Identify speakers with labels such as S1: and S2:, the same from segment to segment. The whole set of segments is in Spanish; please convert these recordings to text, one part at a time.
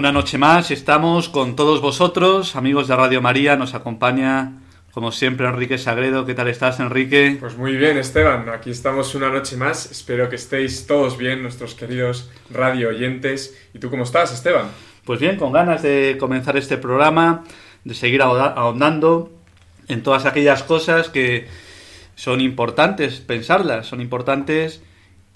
S1: Una noche más estamos con todos vosotros, amigos de Radio María, nos acompaña como siempre Enrique Sagredo. ¿Qué tal estás, Enrique?
S2: Pues muy bien, Esteban. Aquí estamos una noche más. Espero que estéis todos bien, nuestros queridos radio oyentes. ¿Y tú cómo estás, Esteban?
S1: Pues bien, con ganas de comenzar este programa, de seguir ahondando en todas aquellas cosas que son importantes pensarlas, son importantes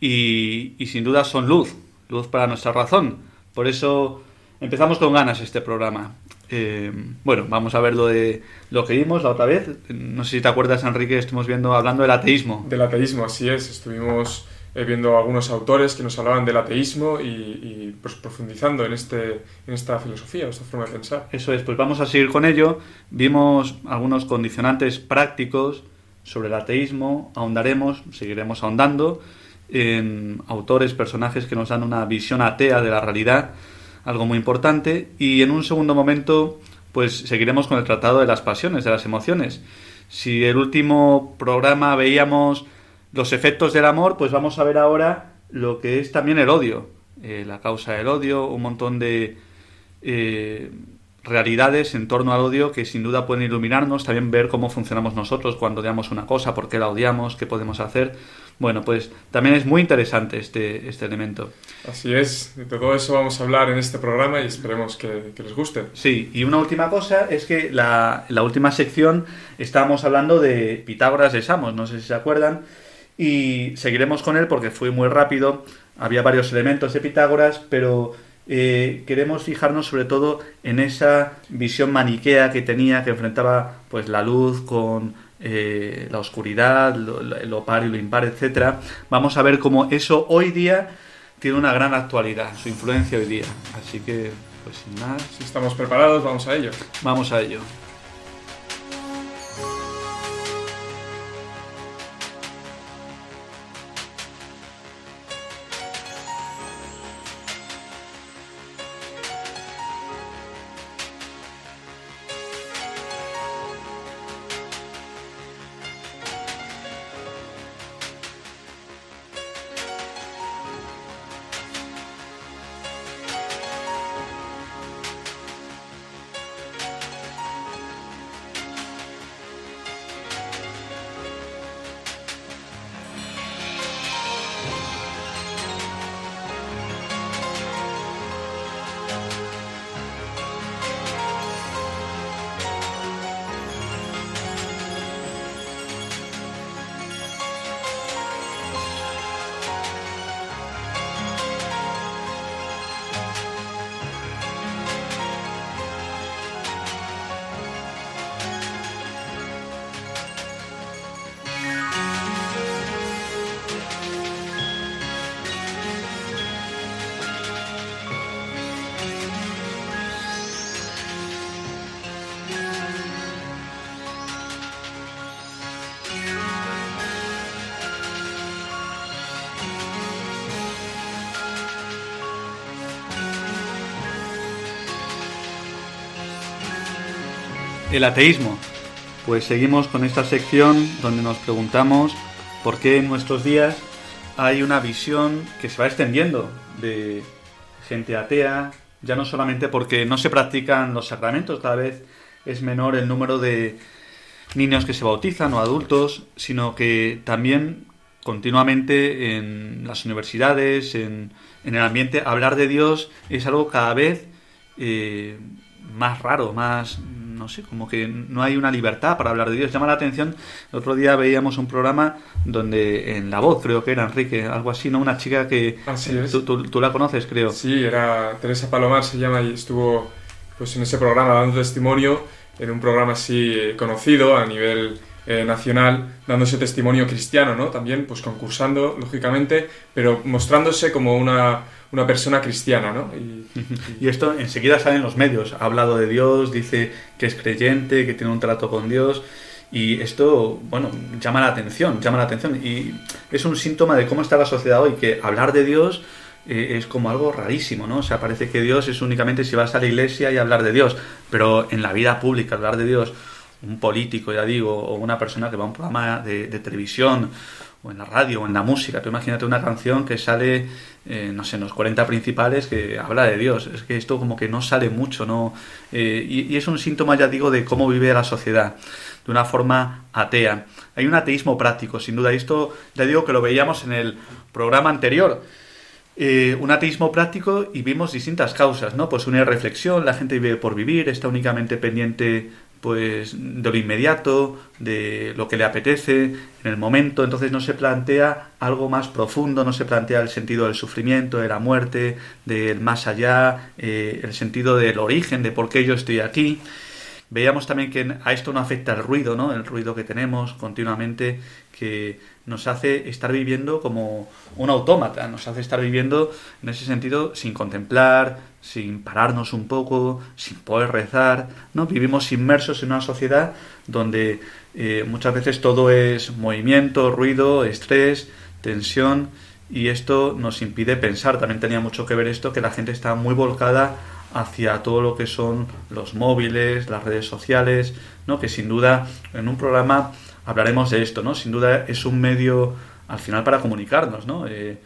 S1: y, y sin duda son luz, luz para nuestra razón. Por eso Empezamos con ganas este programa. Eh, bueno, vamos a ver lo de lo que vimos la otra vez. No sé si te acuerdas, Enrique, estuvimos viendo hablando del ateísmo.
S2: Del ateísmo, así es. Estuvimos eh, viendo algunos autores que nos hablaban del ateísmo y, pues, profundizando en, este, en esta filosofía, esta forma de pensar.
S1: Eso es, pues vamos a seguir con ello. Vimos algunos condicionantes prácticos sobre el ateísmo, ahondaremos, seguiremos ahondando en autores, personajes que nos dan una visión atea de la realidad algo muy importante. Y en un segundo momento, pues seguiremos con el tratado de las pasiones, de las emociones. Si el último programa veíamos los efectos del amor, pues vamos a ver ahora lo que es también el odio, eh, la causa del odio, un montón de eh, realidades en torno al odio que sin duda pueden iluminarnos, también ver cómo funcionamos nosotros cuando odiamos una cosa, por qué la odiamos, qué podemos hacer. Bueno, pues también es muy interesante este, este elemento.
S2: Así es, de todo eso vamos a hablar en este programa y esperemos que, les guste.
S1: Sí, y una última cosa es que la, la última sección estábamos hablando de Pitágoras de Samos, no sé si se acuerdan, y seguiremos con él porque fue muy rápido, había varios elementos de Pitágoras, pero eh, queremos fijarnos sobre todo en esa visión maniquea que tenía, que enfrentaba pues la luz con eh, la oscuridad, lo, par y lo impar, etcétera, vamos a ver cómo eso hoy día tiene una gran actualidad, su influencia hoy día. Así que, pues sin más.
S2: Si estamos preparados, vamos a ello.
S1: Vamos a ello. El ateísmo. Pues seguimos con esta sección donde nos preguntamos por qué en nuestros días hay una visión que se va extendiendo de gente atea, ya no solamente porque no se practican los sacramentos, cada vez es menor el número de niños que se bautizan o adultos, sino que también continuamente en las universidades, en, el ambiente, hablar de Dios es algo cada vez eh, más raro, más no sé, como que no hay una libertad para hablar de Dios. Llama la atención, el otro día veíamos un programa donde en La Voz, creo que era Enrique, algo así, ¿no? Una chica que tú, la conoces, creo.
S2: Sí, era Teresa Palomar, se llama, y estuvo pues en ese programa dando testimonio, en un programa así conocido a nivel eh, nacional dándose testimonio cristiano, ¿no? También, pues concursando, lógicamente, pero mostrándose como una, una persona cristiana, ¿no?
S1: Y, esto enseguida sale en los medios. Ha hablado de Dios, dice que es creyente, que tiene un trato con Dios. Y esto, bueno, llama la atención, llama la atención. Y es un síntoma de cómo está la sociedad hoy, que hablar de Dios eh, es como algo rarísimo, ¿no? O sea, parece que Dios es únicamente si vas a la iglesia y hablar de Dios. Pero en la vida pública, hablar de Dios un político, ya digo, o una persona que va a un programa de, televisión, o en la radio, o en la música. Tú imagínate una canción que sale, eh, no sé, en los 40 principales que habla de Dios. Es que esto como que no sale mucho, ¿no? Eh, y, es un síntoma, ya digo, de cómo vive la sociedad, de una forma atea. Hay un ateísmo práctico, sin duda. Y esto, ya digo, que lo veíamos en el programa anterior. Eh, un ateísmo práctico y vimos distintas causas, ¿no? Pues una reflexión, la gente vive por vivir, está únicamente pendiente pues de lo inmediato, de lo que le apetece en el momento, entonces no se plantea algo más profundo, no se plantea el sentido del sufrimiento, de la muerte, del más allá, eh, el sentido del origen, de por qué yo estoy aquí. Veíamos también que a esto no afecta el ruido, ¿no? El ruido que tenemos continuamente, que nos hace estar viviendo como un autómata, nos hace estar viviendo en ese sentido sin contemplar, sin pararnos un poco, sin poder rezar, ¿no? Vivimos inmersos en una sociedad donde eh, muchas veces todo es movimiento, ruido, estrés, tensión y esto nos impide pensar. También tenía mucho que ver esto que la gente está muy volcada hacia todo lo que son los móviles, las redes sociales, ¿no? Que sin duda en un programa hablaremos de esto, ¿no? Sin duda es un medio al final para comunicarnos, ¿no? Eh,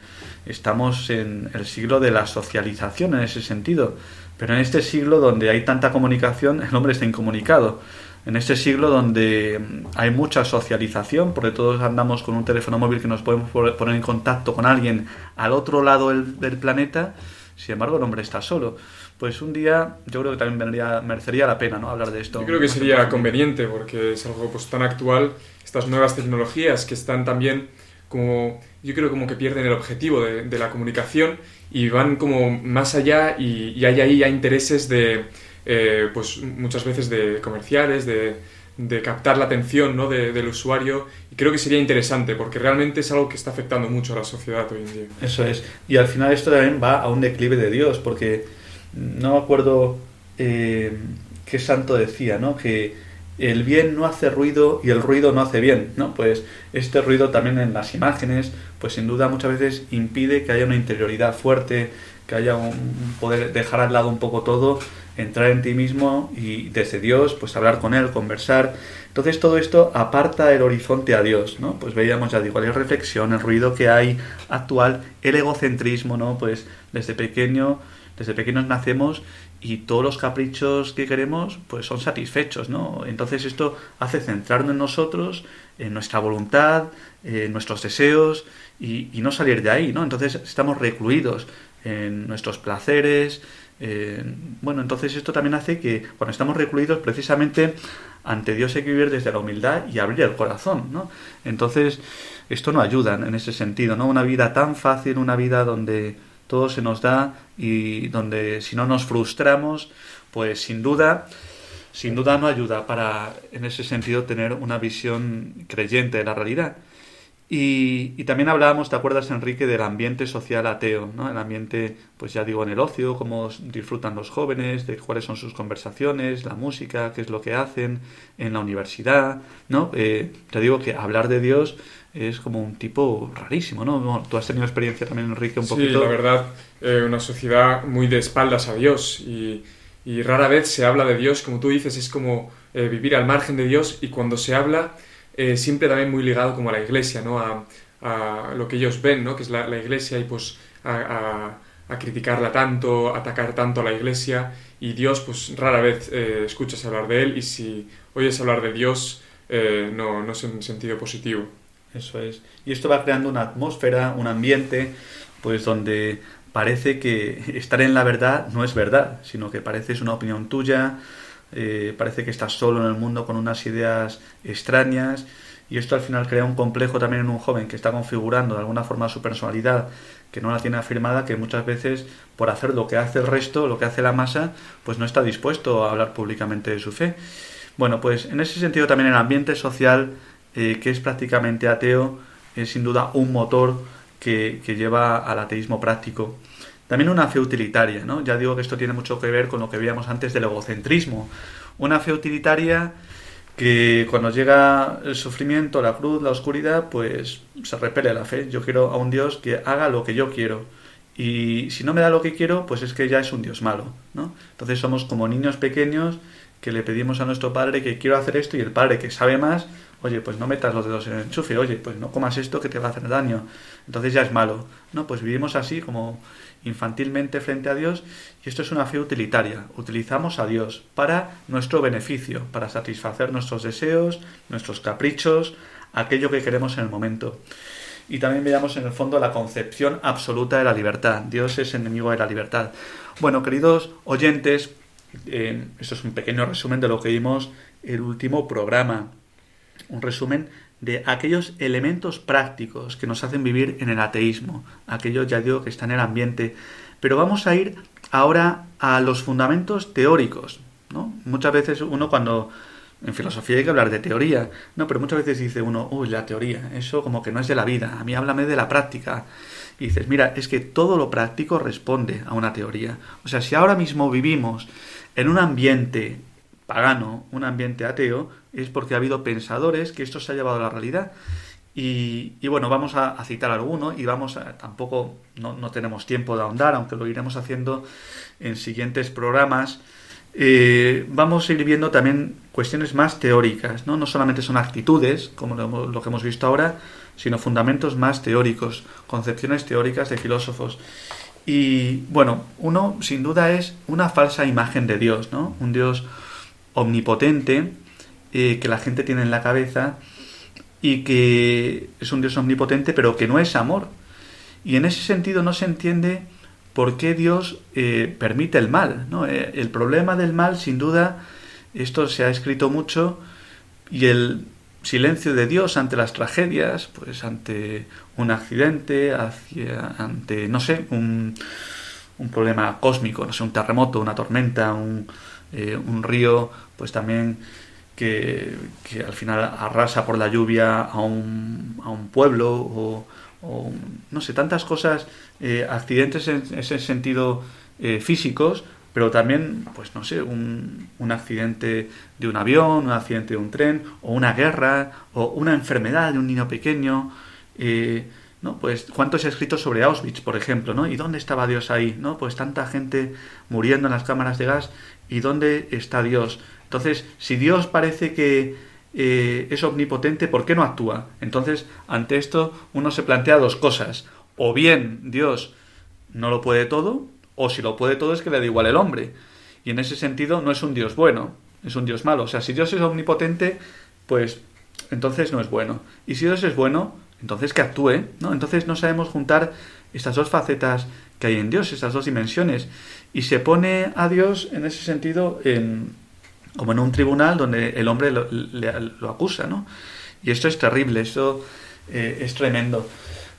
S1: estamos en el siglo de la socialización en ese sentido, pero en este siglo donde hay tanta comunicación, el hombre está incomunicado. En este siglo donde hay mucha socialización, porque todos andamos con un teléfono móvil que nos podemos poner en contacto con alguien al otro lado del, planeta, sin embargo el hombre está solo. Pues un día yo creo que también merecería la pena ¿no? hablar de esto.
S2: Yo creo que sería conveniente porque es algo pues, tan actual, estas nuevas tecnologías que están también como yo creo como que pierden el objetivo de, la comunicación y van como más allá y, hay ahí ya intereses de, eh, pues muchas veces de comerciales, de, captar la atención ¿no? del usuario y creo que sería interesante porque realmente es algo que está afectando mucho a la sociedad hoy en día.
S1: Eso es. Y al final esto también va a un declive de Dios porque no me acuerdo eh, qué santo decía, ¿no? Que el bien no hace ruido y el ruido no hace bien, ¿no? Pues este ruido también en las imágenes, pues sin duda muchas veces impide que haya una interioridad fuerte, que haya un poder dejar al lado un poco todo, entrar en ti mismo y desde Dios, pues hablar con Él, conversar. Entonces todo esto aparta el horizonte a Dios, ¿no? Pues veíamos, ya digo, la reflexión, el ruido que hay actual, el egocentrismo, ¿no? Pues desde pequeño, desde pequeños nacemos y todos los caprichos que queremos pues son satisfechos, ¿no? Entonces esto hace centrarnos en nosotros, en nuestra voluntad, en nuestros deseos y, no salir de ahí, ¿no? Entonces estamos recluidos en nuestros placeres, bueno, entonces esto también hace que cuando estamos recluidos precisamente ante Dios hay que vivir desde la humildad y abrir el corazón, ¿no? Entonces esto no ayuda en ese sentido, ¿no? Una vida tan fácil, una vida donde todo se nos da y donde si no nos frustramos, pues sin duda, sin duda no ayuda para en ese sentido tener una visión creyente de la realidad. Y, también hablábamos, ¿te acuerdas, Enrique, del ambiente social ateo? ¿no? El ambiente, pues ya digo, en el ocio, cómo disfrutan los jóvenes, de cuáles son sus conversaciones, la música, qué es lo que hacen en la universidad, ¿no? Eh, te digo que hablar de Dios es como un tipo rarísimo, ¿no? Tú has tenido experiencia también, Enrique, un poquito.
S2: Sí, la verdad, eh, una sociedad muy de espaldas a Dios y, y, rara vez se habla de Dios, como tú dices, es como eh, vivir al margen de Dios y cuando se habla, eh, siempre también muy ligado como a la iglesia, ¿no? A, a lo que ellos ven, ¿no? Que es la, la iglesia y pues a, a, criticarla tanto, atacar tanto a la iglesia y Dios, pues rara vez escuchas hablar de él y si oyes hablar de Dios, no, no es en sentido positivo.
S1: Eso es. Y esto va creando una atmósfera, un ambiente, pues donde parece que estar en la verdad no es verdad, sino que parece es una opinión tuya, eh, parece que está solo en el mundo con unas ideas extrañas y esto al final crea un complejo también en un joven que está configurando de alguna forma su personalidad, que no la tiene afirmada, que muchas veces por hacer lo que hace el resto, lo que hace la masa, pues no está dispuesto a hablar públicamente de su fe. Bueno, pues en ese sentido también el ambiente social, eh, que es prácticamente ateo, es sin duda un motor que, que lleva al ateísmo práctico. También una fe utilitaria, ¿no? Ya digo que esto tiene mucho que ver con lo que veíamos antes del egocentrismo. Una fe utilitaria que cuando llega el sufrimiento, la cruz, la oscuridad, pues se repele la fe. Yo quiero a un Dios que haga lo que yo quiero. Y si no me da lo que quiero, pues es que ya es un Dios malo, ¿no? Entonces somos como niños pequeños que le pedimos a nuestro padre que quiero hacer esto y el padre que sabe más, oye, pues no metas los dedos en el enchufe, oye, pues no comas esto que te va a hacer daño. Entonces ya es malo, ¿no? Pues vivimos así como infantilmente frente a Dios y esto es una fe utilitaria. Utilizamos a Dios para nuestro beneficio, para satisfacer nuestros deseos, nuestros caprichos, aquello que queremos en el momento. Y también veamos en el fondo la concepción absoluta de la libertad. Dios es enemigo de la libertad. Bueno, queridos oyentes, eh, esto es un pequeño resumen de lo que vimos el último programa. Un resumen de aquellos elementos prácticos que nos hacen vivir en el ateísmo, aquellos ya digo que están en el ambiente, pero vamos a ir ahora a los fundamentos teóricos, ¿no? Muchas veces uno cuando en filosofía hay que hablar de teoría, no, pero muchas veces dice uno, uy, la teoría, eso como que no es de la vida, a mí háblame de la práctica. Y dices, mira, es que todo lo práctico responde a una teoría. O sea, si ahora mismo vivimos en un ambiente pagano, un ambiente ateo, es porque ha habido pensadores que esto se ha llevado a la realidad. Y, bueno, vamos a, citar alguno y vamos a, tampoco, no, no, tenemos tiempo de ahondar, aunque lo iremos haciendo en siguientes programas. Eh, vamos a ir viendo también cuestiones más teóricas, ¿no? No solamente son actitudes, como lo, lo que hemos visto ahora, sino fundamentos más teóricos, concepciones teóricas de filósofos. Y bueno, uno sin duda es una falsa imagen de Dios, ¿no? Un Dios omnipotente eh, que la gente tiene en la cabeza y que es un Dios omnipotente pero que no es amor. Y en ese sentido no se entiende por qué Dios eh, permite el mal. ¿no? Eh, el problema del mal, sin duda, esto se ha escrito mucho y el silencio de Dios ante las tragedias, pues ante un accidente, hacia, ante, no sé, un, un problema cósmico, no sé, un terremoto, una tormenta, un, un río, pues también que, al final arrasa por la lluvia a un, a un pueblo o, no sé, tantas cosas, eh, accidentes en ese sentido eh, físicos, pero también, pues no sé, un, un, accidente de un avión, un accidente de un tren, o una guerra, o una enfermedad de un niño pequeño. Eh, ¿no? Pues cuánto se ha escrito sobre Auschwitz, por ejemplo, ¿no? ¿Y dónde estaba Dios ahí? ¿No? Pues tanta gente muriendo en las cámaras de gas, ¿y dónde está Dios? Entonces, si Dios parece que eh, es omnipotente, ¿por qué no actúa? Entonces, ante esto, uno se plantea dos cosas. O bien Dios no lo puede todo, o si lo puede todo es que le da igual el hombre. Y en ese sentido no es un Dios bueno, es un Dios malo. O sea, si Dios es omnipotente, pues entonces no es bueno. Y si Dios es bueno, entonces que actúe, ¿no? Entonces no sabemos juntar estas dos facetas que hay en Dios, estas dos dimensiones. Y se pone a Dios en ese sentido en, como en un tribunal donde el hombre lo, lo acusa, ¿no? Y esto es terrible, esto eh, es tremendo,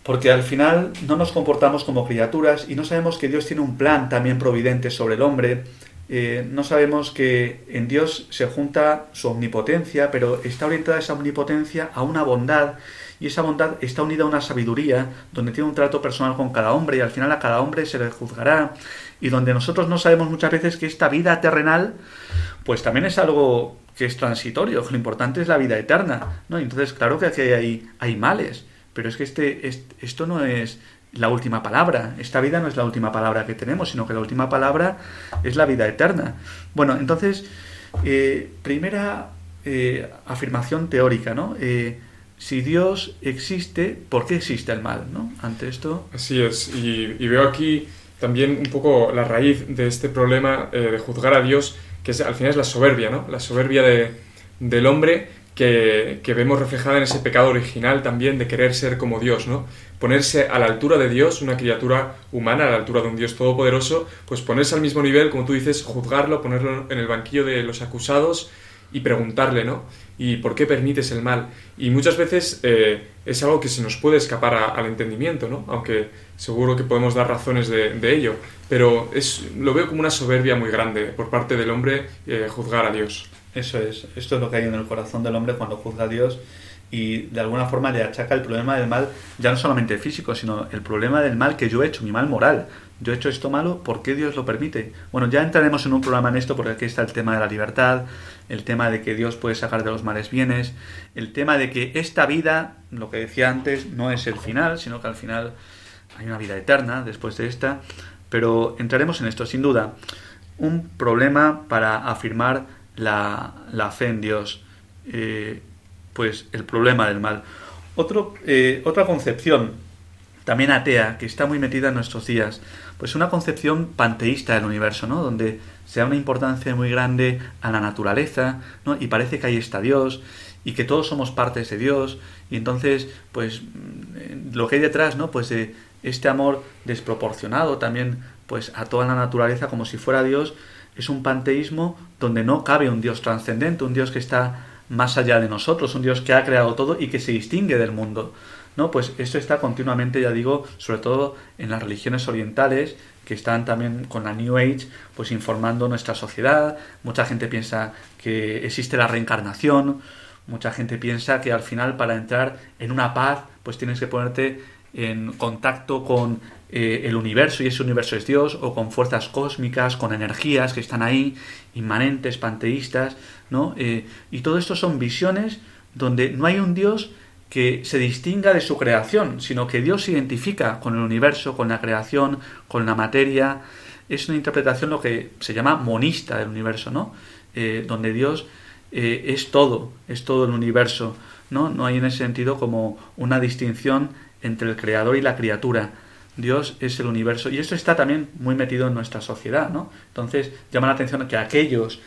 S1: porque al final no nos comportamos como criaturas y no sabemos que Dios tiene un plan también providente sobre el hombre, eh, no sabemos que en Dios se junta su omnipotencia, pero está orientada esa omnipotencia a una bondad y esa bondad está unida a una sabiduría donde tiene un trato personal con cada hombre y al final a cada hombre se le juzgará. Y donde nosotros no sabemos muchas veces que esta vida terrenal pues también es algo que es transitorio, lo importante es la vida eterna, ¿no? Entonces, claro que aquí hay, hay males, pero es que este, esto no es la última palabra, esta vida no es la última palabra que tenemos, sino que la última palabra es la vida eterna. Bueno, entonces, eh, primera eh, afirmación teórica, ¿no? Eh, si Dios existe, ¿por qué existe el mal, ¿no? Ante esto...
S2: Así es, y veo aquí también un poco la raíz de este problema de juzgar a Dios que al final es la soberbia, ¿no? La soberbia de, del hombre que, que, vemos reflejada en ese pecado original también de querer ser como Dios, ¿no? Ponerse a la altura de Dios, una criatura humana, a la altura de un Dios todopoderoso, pues ponerse al mismo nivel, como tú dices, juzgarlo, ponerlo en el banquillo de los acusados y preguntarle, ¿no? ¿Y por qué permites el mal? Y muchas veces eh, es algo que se nos puede escapar al entendimiento, ¿no? Aunque seguro que podemos dar razones de, ello, pero es, lo veo como una soberbia muy grande por parte del hombre eh, juzgar a Dios.
S1: Eso es, esto es lo que hay en el corazón del hombre cuando juzga a Dios y de alguna forma le achaca el problema del mal, ya no solamente físico, sino el problema del mal que yo he hecho, mi mal moral. Yo he hecho esto malo, ¿por qué Dios lo permite? Bueno, ya entraremos en un programa en esto porque aquí está el tema de la libertad, el tema de que Dios puede sacar de los males bienes, el tema de que esta vida, lo que decía antes, no es el final, sino que al final hay una vida eterna después de esta, pero entraremos en esto, sin duda. Un problema para afirmar la, la fe en Dios, eh, pues el problema del mal. Otro, eh, otra concepción, también atea, que está muy metida en nuestros días, pues una concepción panteísta del universo, ¿no? Donde se da una importancia muy grande a la naturaleza, ¿no? Y parece que ahí está Dios y que todos somos partes de Dios y entonces, pues mm, lo que hay detrás, ¿no? Pues de este amor desproporcionado también, pues a toda la naturaleza como si fuera Dios, es un panteísmo donde no cabe un Dios trascendente, un Dios que está más allá de nosotros, un Dios que ha creado todo y que se distingue del mundo. ¿no? Pues esto está continuamente, ya digo, sobre todo en las religiones orientales, que están también con la New Age, pues informando nuestra sociedad. Mucha gente piensa que existe la reencarnación, mucha gente piensa que al final para entrar en una paz, pues tienes que ponerte en contacto con eh, el universo y ese universo es Dios, o con fuerzas cósmicas, con energías que están ahí, inmanentes, panteístas, ¿no? Eh, y todo esto son visiones donde no hay un Dios que se distinga de su creación, sino que Dios se identifica con el universo, con la creación, con la materia. Es una interpretación lo que se llama monista del universo, ¿no? Eh, donde Dios es todo, es todo el universo, ¿no? No hay en ese sentido como una distinción entre el creador y la criatura. Dios es el universo. Y esto está también muy metido en nuestra sociedad, ¿no? Entonces llama la atención que aquellos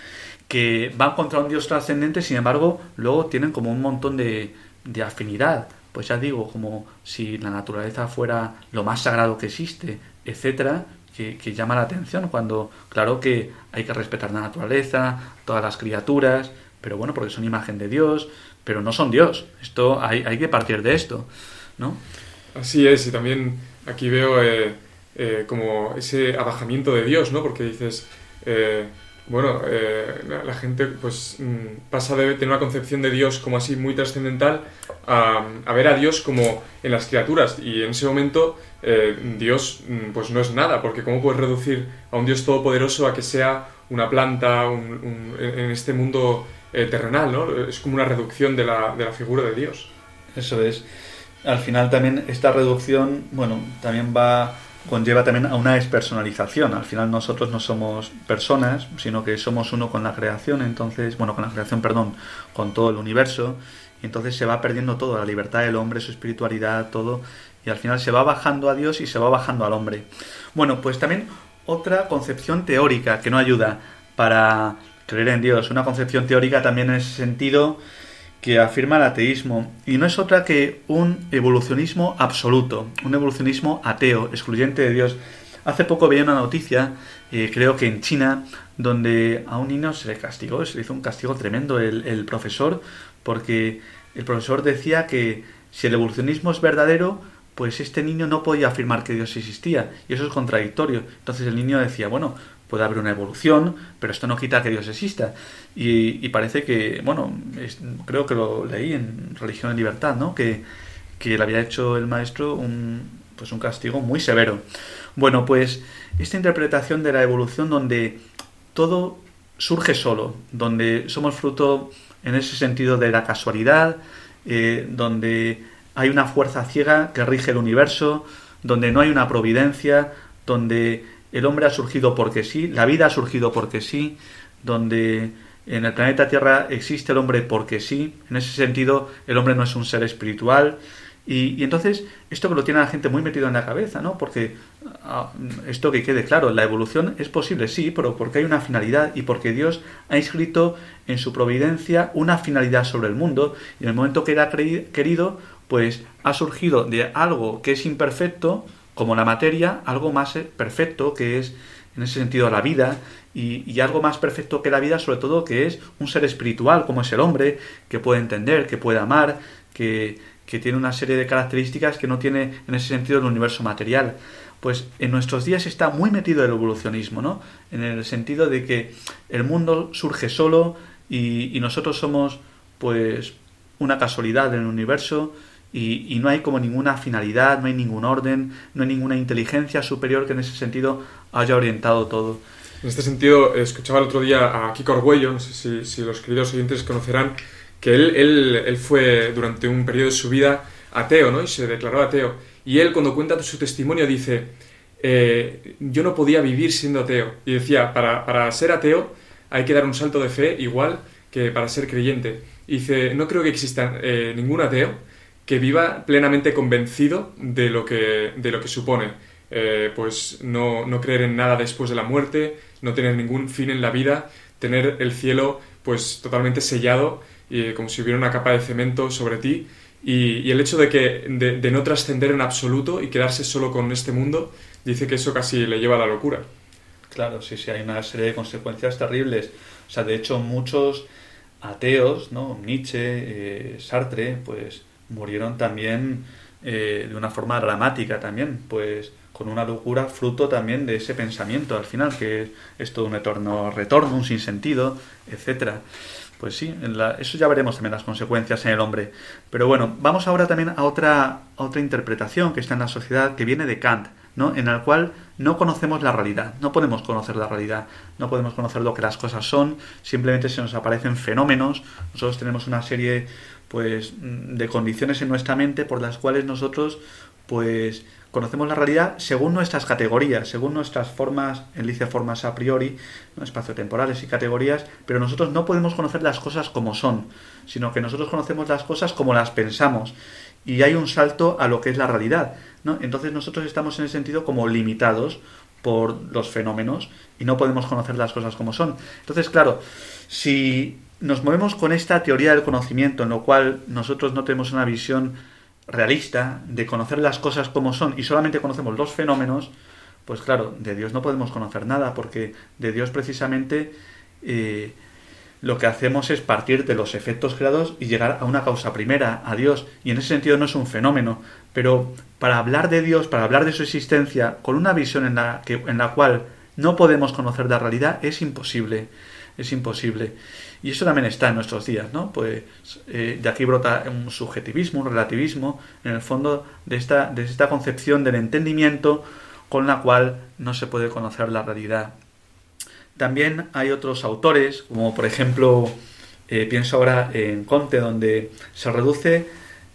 S1: que van contra un Dios trascendente, sin embargo, luego tienen como un montón de, de afinidad. Pues ya digo, como si la naturaleza fuera lo más sagrado que existe, etcétera, que, que, llama la atención cuando, claro que hay que respetar la naturaleza, todas las criaturas, pero bueno, porque son imagen de Dios, pero no son Dios. Esto hay, hay que partir de esto, ¿no?
S2: Así es, y también aquí veo eh, eh, como ese abajamiento de Dios, ¿no? Porque dices, eh, bueno, la, gente pues mm, pasa de tener una concepción de Dios como así muy trascendental a, a, ver a Dios como en las criaturas y en ese momento Dios mm, pues no es nada, porque ¿cómo puedes reducir a un Dios todopoderoso a que sea una planta en este mundo terrenal, ¿no? Es como una reducción de la, de la figura de Dios.
S1: Eso es al final también esta reducción, bueno, también va conlleva también a una despersonalización. Al final nosotros no somos personas, sino que somos uno con la creación, entonces, bueno, con la creación, perdón, con todo el universo, y entonces se va perdiendo todo, la libertad del hombre, su espiritualidad, todo, y al final se va bajando a Dios y se va bajando al hombre. Bueno, pues también otra concepción teórica que no ayuda para creer en Dios, una concepción teórica también en ese sentido que afirma el ateísmo, y no es otra que un evolucionismo absoluto, un evolucionismo ateo, excluyente de Dios. Hace poco veía una noticia, eh, creo que en China, donde a un niño se le castigó, se le hizo un castigo tremendo el, el profesor, porque el profesor decía que si el evolucionismo es verdadero, pues este niño no podía afirmar que Dios existía, y eso es contradictorio. Entonces el niño decía, bueno, puede haber una evolución, pero esto no quita que Dios exista. Y, parece que, bueno, creo que lo leí en Religión y Libertad, ¿no? Que, que le había hecho el maestro un, pues un castigo muy severo. Bueno, pues esta interpretación de la evolución donde todo surge solo, donde somos fruto en ese sentido de la casualidad, eh, donde hay una fuerza ciega que rige el universo, donde no hay una providencia, donde el hombre ha surgido porque sí, la vida ha surgido porque sí, donde en el planeta Tierra existe el hombre porque sí, en ese sentido el hombre no es un ser espiritual, Y, entonces, esto que lo tiene la gente muy metido en la cabeza, ¿no? Porque ah, esto que quede claro, la evolución es posible, sí, pero porque hay una finalidad y porque Dios ha inscrito en su providencia una finalidad sobre el mundo y en el momento que era querido, pues ha surgido de algo que es imperfecto, como la materia, algo más eh, perfecto, que es en ese sentido la vida, y, y, algo más perfecto que la vida, sobre todo que es un ser espiritual, como es el hombre, que puede entender, que puede amar, que, que tiene una serie de características que no tiene en ese sentido el universo material. Pues en nuestros días está muy metido el evolucionismo, ¿no? En el sentido de que el mundo surge solo y, nosotros somos, pues, una casualidad en el universo y, no hay como ninguna finalidad, no hay ningún orden, no hay ninguna inteligencia superior que en ese sentido haya orientado todo.
S2: En este sentido, escuchaba el otro día a Kiko Arguello, no sé si, si los queridos oyentes conocerán, que él, él, él, fue durante un periodo de su vida ateo, ¿no? Y se declaró ateo. Y él cuando cuenta su testimonio dice, eh, yo no podía vivir siendo ateo. Y decía, para, para, ser ateo hay que dar un salto de fe igual que para ser creyente. Y dice, no creo que exista eh, ningún ateo que viva plenamente convencido de lo que, de lo que supone. Eh, pues no, no creer en nada después de la muerte, no tener ningún fin en la vida, tener el cielo pues totalmente sellado y como si hubiera una capa de cemento sobre ti. Y, el hecho de, que, de, no trascender en absoluto y quedarse solo con este mundo, dice que eso casi le lleva a la locura.
S1: Claro, sí, sí, hay una serie de consecuencias terribles. O sea, de hecho, muchos ateos, ¿no? Nietzsche, eh, Sartre, pues murieron también eh, de una forma dramática también, pues con una locura fruto también de ese pensamiento al final, que es todo un eterno retorno, un sinsentido, etcétera. Pues sí, eso ya veremos también las consecuencias en el hombre. Pero bueno, vamos ahora también a otra, otra interpretación que está en la sociedad que viene de Kant, ¿no? en la cual no conocemos la realidad, no podemos conocer la realidad, no podemos conocer lo que las cosas son, simplemente se nos aparecen fenómenos, nosotros tenemos una serie pues de condiciones en nuestra mente por las cuales nosotros pues conocemos la realidad según nuestras categorías, según nuestras formas, él dice formas a priori, ¿no? espaciotemporales y categorías, pero nosotros no podemos conocer las cosas como son, sino que nosotros conocemos las cosas como las pensamos y hay un salto a lo que es la realidad, ¿no? Entonces nosotros estamos en ese sentido como limitados por los fenómenos y no podemos conocer las cosas como son. Entonces, claro, si nos movemos con esta teoría del conocimiento en lo cual nosotros no tenemos una visión realista de conocer las cosas como son y solamente conocemos los fenómenos, pues claro, de Dios no podemos conocer nada, porque de Dios precisamente eh, lo que hacemos es partir de los efectos creados y llegar a una causa primera, a Dios, y en ese sentido no es un fenómeno, pero para hablar de Dios, para hablar de su existencia, con una visión en la, que, en la cual no podemos conocer la realidad, es imposible, es imposible. Y eso también está en nuestros días, ¿no? Pues eh, de aquí brota un subjetivismo, un relativismo, en el fondo de esta, de esta concepción del entendimiento con la cual no se puede conocer la realidad. También hay otros autores, como por ejemplo, eh, pienso ahora en Conte, donde se reduce,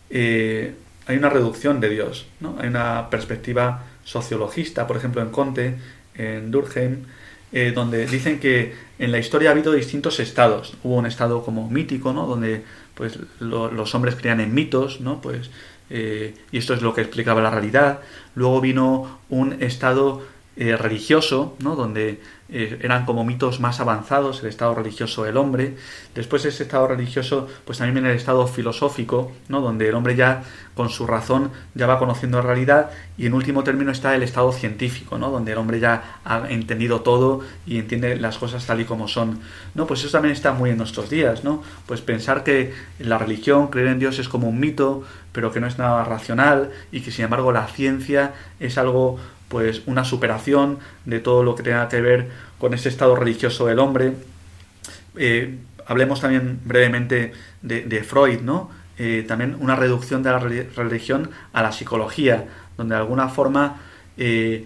S1: eh, hay una reducción de Dios, ¿no? Hay una perspectiva sociologista, por ejemplo, en Conte, en Durkheim, eh, donde dicen que en la historia ha habido distintos estados. Hubo un estado como mítico, ¿no? Donde pues los hombres creían en mitos, ¿no? Pues eh, y esto es lo que explicaba la realidad. Luego vino un estado eh, religioso, ¿no? donde eh, eran como mitos más avanzados, el estado religioso del hombre. Después de ese estado religioso, pues también viene el estado filosófico, ¿no? donde el hombre ya con su razón ya va conociendo la realidad. Y en último término está el estado científico, ¿no? donde el hombre ya ha entendido todo y entiende las cosas tal y como son. ¿no? Pues eso también está muy en nuestros días, ¿no? Pues pensar que la religión, creer en Dios es como un mito, pero que no es nada racional y que sin embargo la ciencia es algo pues una superación de todo lo que tenga que ver con ese estado religioso del hombre. Eh, hablemos también brevemente de, Freud, ¿no? Eh, también una reducción de la religión a la psicología, donde de alguna forma, eh,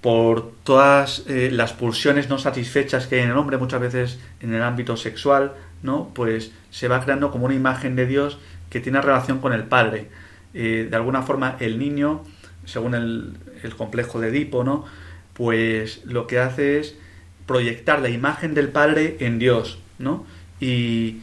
S1: por todas las pulsiones no satisfechas que hay en el hombre, muchas veces en el ámbito sexual, ¿no? Pues se va creando como una imagen de Dios que tiene relación con el Padre. de alguna forma, el niño, según el, el complejo de Edipo, ¿no? Pues lo que hace es proyectar la imagen del Padre en Dios, ¿no? Y,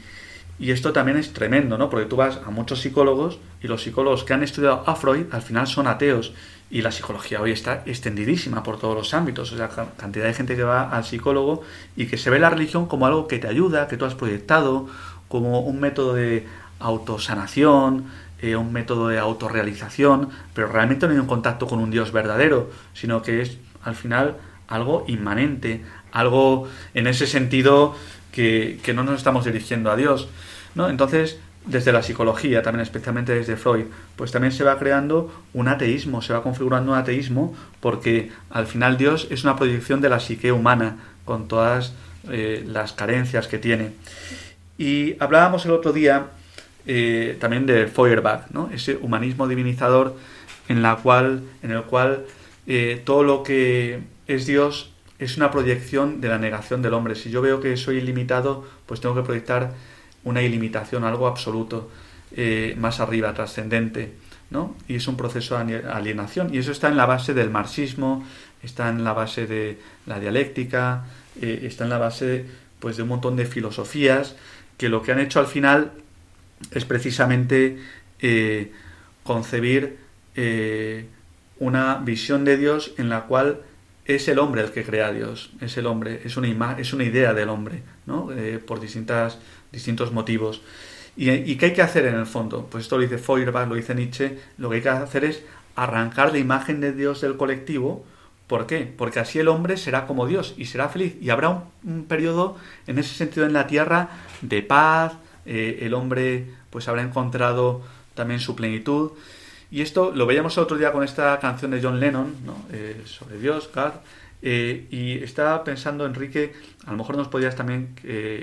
S1: Y esto también es tremendo, ¿no? Porque tú vas a muchos psicólogos y los psicólogos que han estudiado a Freud al final son ateos. Y la psicología hoy está extendidísima por todos los ámbitos. O sea, cantidad de gente que va al psicólogo y que se ve la religión como algo que te ayuda, que tú has proyectado, como un método de autosanación, eh, un método de autorrealización, pero realmente no hay un contacto con un Dios verdadero, sino que es al final algo inmanente, algo en ese sentido que, no nos estamos dirigiendo a Dios. ¿no? Entonces, desde la psicología, también especialmente desde Freud, pues también se va creando un ateísmo, se va configurando un ateísmo, porque al final Dios es una proyección de la psique humana, con todas eh, las carencias que tiene. Y hablábamos el otro día eh, también de Feuerbach, ¿no? ese humanismo divinizador en, la cual, en el cual eh, todo lo que es Dios es una proyección de la negación del hombre. Si yo veo que soy ilimitado, pues tengo que proyectar una ilimitación, algo absoluto, eh, más arriba, trascendente. ¿no? Y es un proceso de alienación. Y eso está en la base del marxismo, está en la base de la dialéctica, está en la base pues, de un montón de filosofías que lo que han hecho al final es precisamente eh, concebir una visión de Dios en la cual es el hombre el que crea a Dios, es el hombre, es una, es una idea del hombre, ¿no? Eh, por distintas, distintos motivos. ¿Y, qué hay que hacer en el fondo? Pues esto lo dice Feuerbach, lo dice Nietzsche, lo que hay que hacer es arrancar la imagen de Dios del colectivo. ¿Por qué? Porque así el hombre será como Dios y será feliz. Y habrá un, periodo, en ese sentido, en la tierra de paz, eh, el hombre pues habrá encontrado también su plenitud. Y esto lo veíamos otro día con esta canción de John Lennon, ¿no? Eh, sobre Dios, God. Eh, y estaba pensando, Enrique, a lo mejor nos podrías también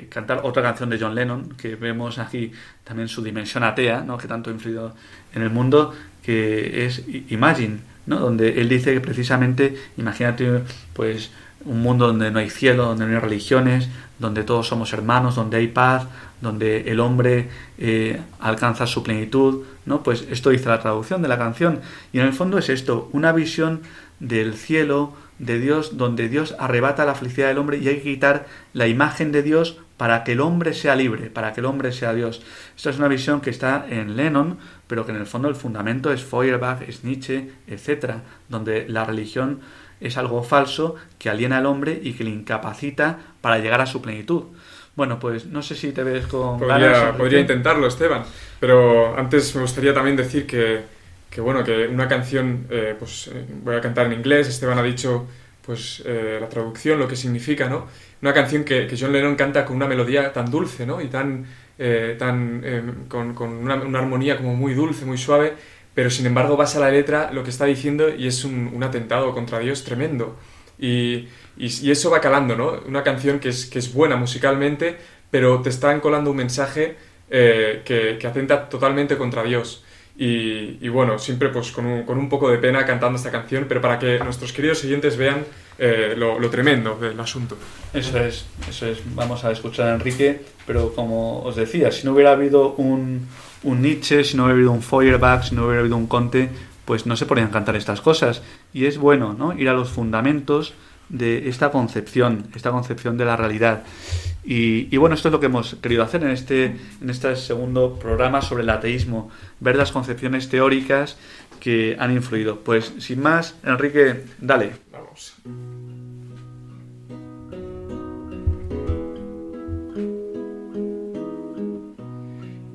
S1: cantar otra canción de John Lennon, que vemos aquí también su dimensión atea, ¿no? que tanto ha influido en el mundo, que es Imagine, ¿no? donde él dice que precisamente, imagínate, pues un mundo donde no hay cielo, donde no hay religiones, donde todos somos hermanos, donde hay paz, donde el hombre alcanza su plenitud, ¿no? Pues esto dice la traducción de la canción. Y en el fondo es esto, una visión del cielo, de Dios, donde Dios arrebata la felicidad del hombre y hay que quitar la imagen de Dios para que el hombre sea libre, para que el hombre sea Dios. Esta es una visión que está en Lennon, pero que en el fondo el fundamento es Feuerbach, es Nietzsche, etc., donde la religión es algo falso que aliena al hombre y que le incapacita para llegar a su plenitud. Bueno, pues no sé si te ves con
S2: podría, Podría intentarlo, Esteban. Pero antes me gustaría también decir que, que bueno, que una canción, eh, pues eh, voy a cantar en inglés, Esteban ha dicho pues eh, la traducción, lo que significa, ¿no? Una canción que, que, John Lennon canta con una melodía tan dulce, ¿no? Y tan, tan con, con una, una, armonía como muy dulce, muy suave, pero sin embargo vas a la letra lo que está diciendo y es un, atentado contra Dios tremendo. Y, eso va calando, ¿no? Una canción que es, que es buena musicalmente, pero te están colando un mensaje eh, que, atenta totalmente contra Dios. Y, bueno, siempre pues con un, con un, poco de pena cantando esta canción, pero para que nuestros queridos siguientes vean eh, lo, lo, tremendo del asunto.
S1: Eso es, eso es. Vamos a escuchar a Enrique, pero como os decía, si no hubiera habido un, un Nietzsche, si no hubiera habido un Feuerbach, si no hubiera habido un Conte, pues no se podrían cantar estas cosas. Y es bueno, ¿no? Ir a los fundamentos de esta concepción, esta concepción de la realidad. Y, bueno, esto es lo que hemos querido hacer en este, en este segundo programa sobre el ateísmo, ver las concepciones teóricas que han influido. Pues sin más, Enrique, dale.
S2: Vamos.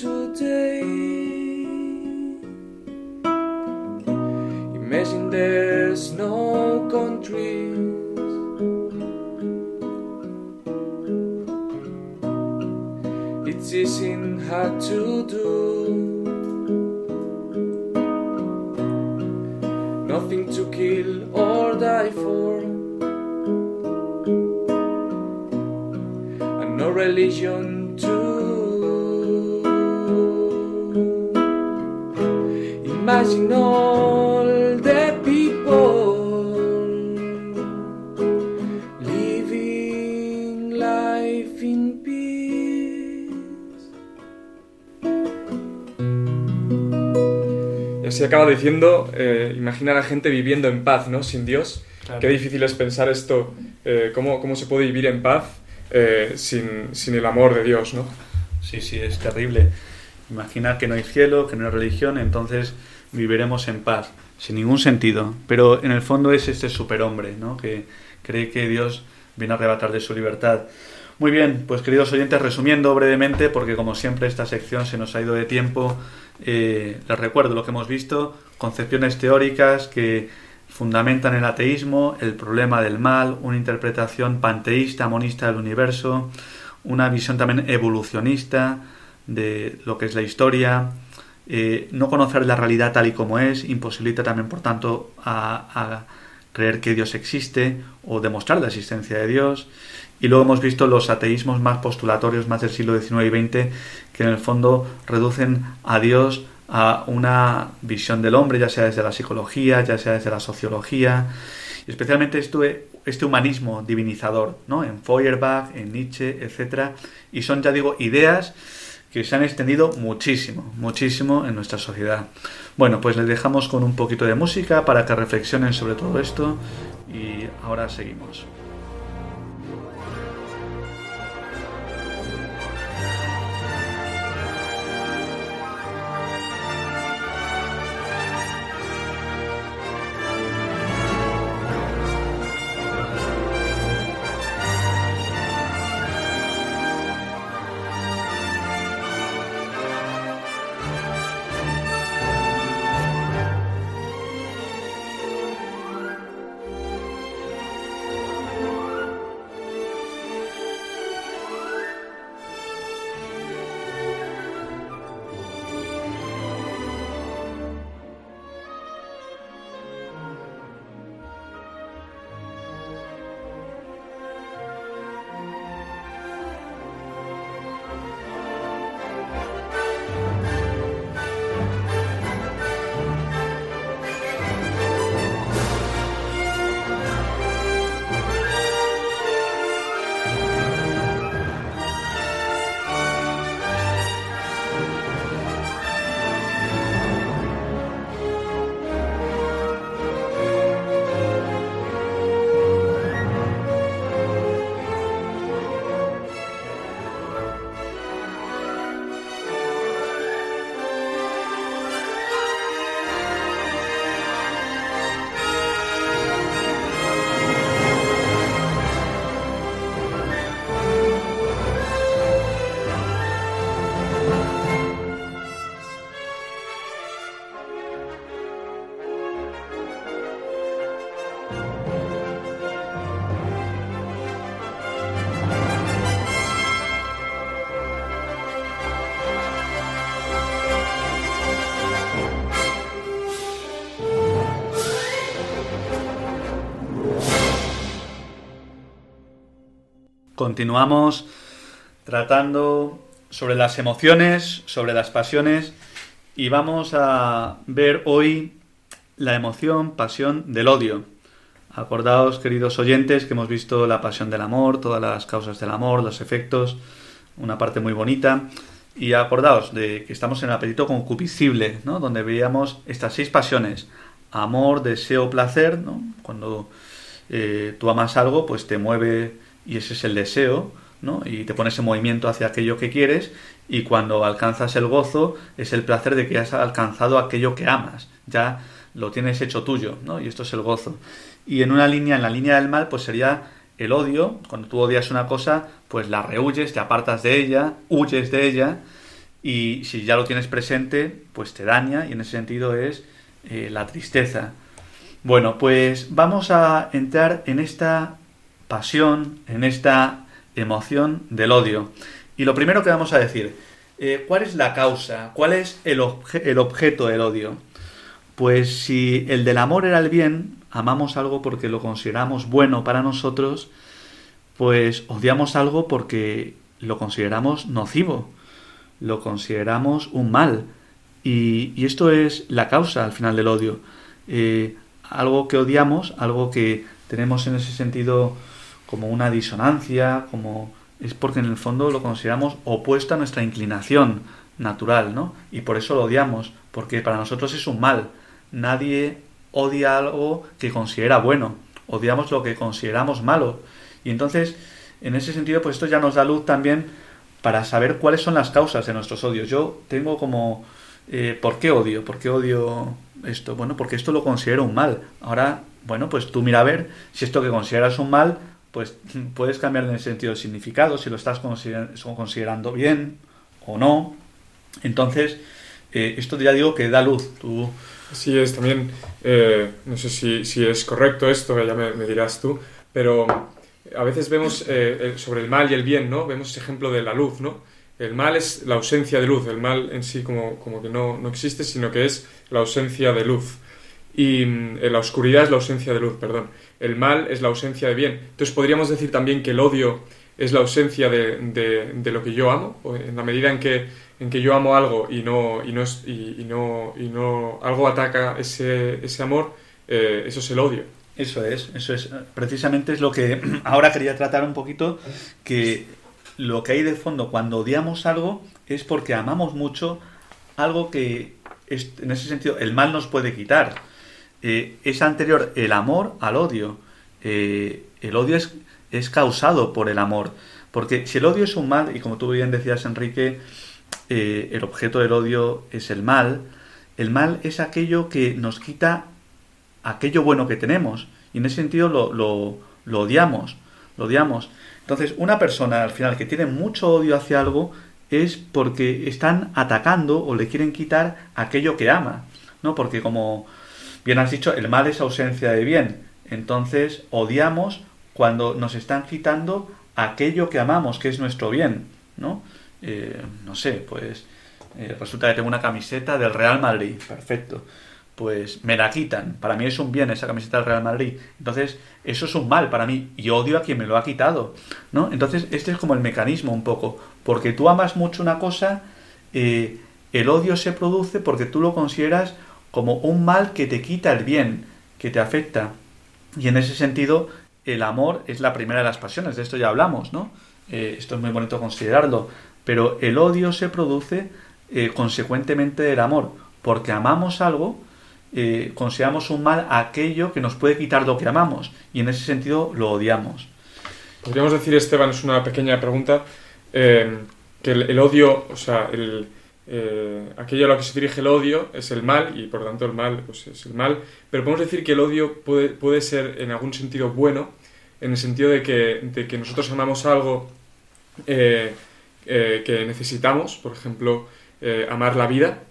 S2: today. Imagine there's no countries. It isn't hard to do. Nothing to kill or die for. And no religion Imagine all the people living life in peace. Y así acaba diciendo, eh, imagina a la gente viviendo en paz, ¿no? Sin Dios.
S1: Claro.
S2: Qué difícil es pensar esto, eh, cómo, cómo se puede vivir en paz eh, sin, sin el amor de Dios, ¿no?
S1: Sí, sí, es terrible. Imaginar que no hay cielo, que no hay religión, entonces viviremos en paz, sin ningún sentido. Pero en el fondo es este superhombre, ¿no? Que cree que Dios viene a arrebatar de su libertad. Muy bien, pues queridos oyentes, resumiendo brevemente, porque como siempre esta sección se nos ha ido de tiempo, eh, les recuerdo lo que hemos visto, concepciones teóricas que fundamentan el ateísmo, el problema del mal, una interpretación panteísta, monista del universo, una visión también evolucionista de lo que es la historia, eh, no conocer la realidad tal y como es, imposibilita también, por tanto, a, creer que Dios existe o demostrar la existencia de Dios. Y luego hemos visto los ateísmos más postulatorios, más del siglo XIX y XX, que en el fondo reducen a Dios a una visión del hombre, ya sea desde la psicología, ya sea desde la sociología, y especialmente este, este humanismo divinizador, ¿no? En Feuerbach, en Nietzsche, etcétera, y son, ya digo, ideas que se han extendido muchísimo, muchísimo en nuestra sociedad. Bueno, pues les dejamos con un poquito de música para que reflexionen sobre todo esto y ahora seguimos. Continuamos tratando sobre las emociones, sobre las pasiones y vamos a ver hoy la emoción, pasión del odio. Acordaos, queridos oyentes, que hemos visto la pasión del amor, todas las causas del amor, los efectos, una parte muy bonita. Y acordaos de que estamos en el apetito concupiscible, ¿no? donde veíamos estas seis pasiones. Amor, deseo, placer. ¿no? Cuando eh, tú amas algo, pues te mueve y ese es el deseo, ¿no? Y te pones en movimiento hacia aquello que quieres y cuando alcanzas el gozo es el placer de que has alcanzado aquello que amas, ya lo tienes hecho tuyo, ¿no? Y esto es el gozo. Y en una línea, en la línea del mal, pues sería el odio, cuando tú odias una cosa, pues la rehuyes, te apartas de ella, huyes de ella y si ya lo tienes presente, pues te daña y en ese sentido es eh, la tristeza. Bueno, pues vamos a entrar en esta pasión, en esta emoción del odio. Y lo primero que vamos a decir, eh, ¿cuál es la causa? ¿Cuál es el, el objeto del odio? Pues si el del amor era el bien, amamos algo porque lo consideramos bueno para nosotros, pues odiamos algo porque lo consideramos nocivo, lo consideramos un mal. Y, esto es la causa al final del odio. Eh, algo que odiamos, algo que tenemos en ese sentido como una disonancia, como es porque en el fondo lo consideramos opuesto a nuestra inclinación natural, ¿no? Y por eso lo odiamos, porque para nosotros es un mal. Nadie odia algo que considera bueno, odiamos lo que consideramos malo. Y entonces, en ese sentido, pues esto ya nos da luz también para saber cuáles son las causas de nuestros odios. Yo tengo como, eh, ¿por qué odio? ¿Por qué odio esto? Bueno, porque esto lo considero un mal. Ahora, bueno, pues tú mira a ver si esto que consideras un mal, pues puedes cambiar en el sentido de significado, si lo estás considerando bien o no. Entonces, eh, esto ya digo que da luz. Tú...
S2: Así es, también, eh, no sé si, es correcto esto, ya me, dirás tú, pero a veces vemos eh, sobre el mal y el bien, ¿no? Vemos ejemplo de la luz, ¿no? El mal es la ausencia de luz, el mal en sí como, como que no, no existe, sino que es la ausencia de luz. Y mm, la oscuridad es la ausencia de luz, perdón. El mal es la ausencia de bien. Entonces podríamos decir también que el odio es la ausencia de, de, lo que yo amo, en la medida en que, en que yo amo algo y no, y no, y, no, y no algo ataca ese, ese amor, eh, eso es el odio.
S1: Eso es, eso es. Precisamente es lo que ahora quería tratar un poquito, que lo que hay de fondo cuando odiamos algo es porque amamos mucho algo que en ese sentido el mal nos puede quitar. Eh, es anterior el amor al odio. Eh, el odio es, es, causado por el amor. Porque si el odio es un mal, y como tú bien decías, Enrique, eh, el objeto del odio es el mal, el mal es aquello que nos quita aquello bueno que tenemos. Y en ese sentido lo, lo, odiamos, lo odiamos. Entonces, una persona al final que tiene mucho odio hacia algo es porque están atacando o le quieren quitar aquello que ama, ¿no? Porque como bien has dicho, el mal es ausencia de bien. Entonces, odiamos cuando nos están quitando aquello que amamos, que es nuestro bien, ¿no? Eh, no sé, pues eh, resulta que tengo una camiseta del Real Madrid, perfecto pues me la quitan. Para mí es un bien esa camiseta del Real Madrid. Entonces, eso es un mal para mí y odio a quien me lo ha quitado, ¿no? Entonces, este es como el mecanismo un poco. Porque tú amas mucho una cosa, eh, el odio se produce porque tú lo consideras como un mal que te quita el bien, que te afecta. Y en ese sentido, el amor es la primera de las pasiones, de esto ya hablamos, ¿no? Eh, esto es muy bonito considerarlo. Pero el odio se produce eh, consecuentemente del amor, porque amamos algo eh, consideramos un mal aquello que nos puede quitar lo que amamos y en ese sentido lo odiamos.
S2: Podríamos decir, Esteban, es una pequeña pregunta, eh, que el, odio, o sea, el, eh, aquello a lo que se dirige el odio es el mal y por tanto el mal pues, es el mal, pero podemos decir que el odio puede, puede ser en algún sentido bueno, en el sentido de que, de que nosotros amamos algo que necesitamos, por ejemplo, amar la vida